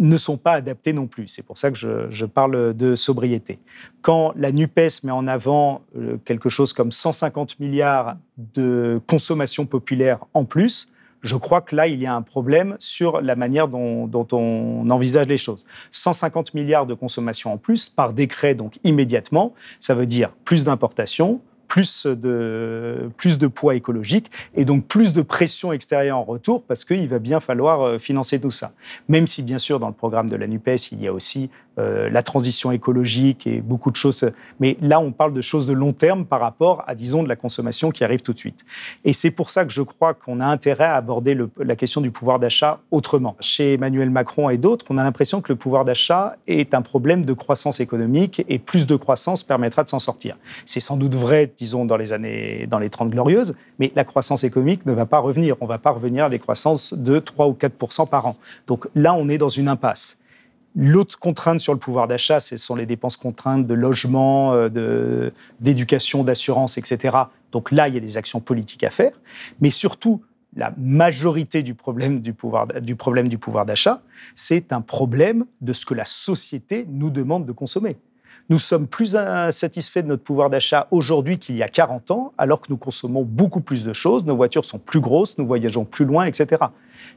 ne sont pas adaptées non plus. C'est pour ça que je, je, parle de sobriété. Quand la NUPES met en avant quelque chose comme 150 milliards de consommation populaire en plus, je crois que là, il y a un problème sur la manière dont, on envisage les choses. 150 milliards de consommation en plus, par décret, donc immédiatement, ça veut dire plus d'importations, plus de, plus de poids écologique et donc plus de pression extérieure en retour parce qu'il va bien falloir euh, financer tout ça. Même si, bien sûr, dans le programme de la NUPES, il y a aussi euh, la transition écologique et beaucoup de choses. Mais là, on parle de choses de long terme par rapport à, disons, de la consommation qui arrive tout de suite. Et c'est pour ça que je crois qu'on a intérêt à aborder la question du pouvoir d'achat autrement. Chez Emmanuel Macron et d'autres, on a l'impression que le pouvoir d'achat est un problème de croissance économique et plus de croissance permettra de s'en sortir. C'est sans doute vrai, disons, dans les années, dans les 30 glorieuses, mais la croissance économique ne va pas revenir. On ne va pas revenir à des croissances de 3 ou 4% par an. Donc là, on est dans une impasse. L'autre contrainte sur le pouvoir d'achat, ce sont les dépenses contraintes de logement, euh, d'éducation, d'assurance, etc. Donc là, il y a des actions politiques à faire. Mais surtout, la majorité du problème du pouvoir, du problème du pouvoir d'achat, c'est un problème de ce que la société nous demande de consommer. Nous sommes plus insatisfaits de notre pouvoir d'achat aujourd'hui qu'il y a 40 ans, alors que nous consommons beaucoup plus de choses, nos voitures sont plus grosses, nous voyageons plus loin, etc.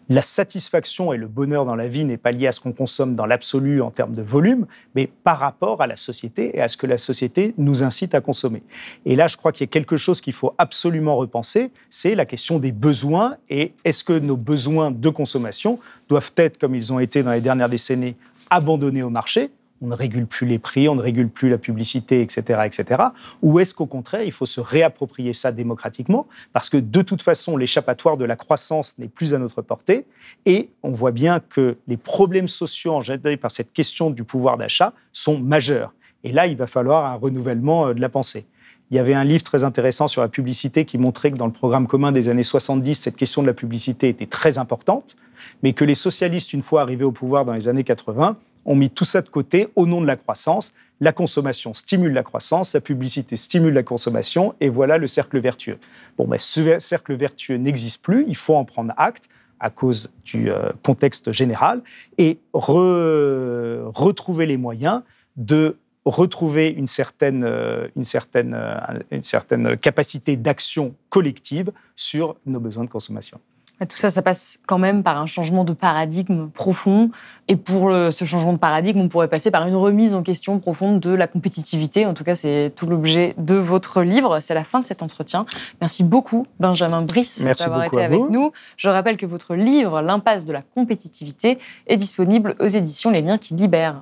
La satisfaction et le bonheur dans la vie n'est pas lié à ce qu'on consomme dans l'absolu en termes de volume, mais par rapport à la société et à ce que la société nous incite à consommer. Et là, je crois qu'il y a quelque chose qu'il faut absolument repenser, c'est la question des besoins et est-ce que nos besoins de consommation doivent être, comme ils ont été dans les dernières décennies, abandonnés au marché on ne régule plus les prix, on ne régule plus la publicité, etc., etc. Ou est-ce qu'au contraire, il faut se réapproprier ça démocratiquement? Parce que de toute façon, l'échappatoire de la croissance n'est plus à notre portée. Et on voit bien que les problèmes sociaux engendrés par cette question du pouvoir d'achat sont majeurs. Et là, il va falloir un renouvellement euh, de la pensée. Il y avait un livre très intéressant sur la publicité qui montrait que dans le programme commun des années 70, cette question de la publicité était très importante, mais que les socialistes, une fois arrivés au pouvoir dans les années 80, ont mis tout ça de côté au nom de la croissance. La consommation stimule la croissance, la publicité stimule la consommation, et voilà le cercle vertueux. Bon, ben, ce cercle vertueux n'existe plus, il faut en prendre acte à cause du euh, contexte général, et retrouver les moyens de retrouver une certaine, euh, une certaine, euh, une certaine capacité d'action collective sur nos besoins de consommation. Tout ça, ça passe quand même par un changement de paradigme profond. Et pour ce changement de paradigme, on pourrait passer par une remise en question profonde de la compétitivité. En tout cas, c'est tout l'objet de votre livre. C'est la fin de cet entretien. Merci beaucoup, Benjamin Brice, d'avoir été avec nous. Je rappelle que votre livre, L'impasse de la compétitivité, est disponible aux éditions Les Liens qui libèrent.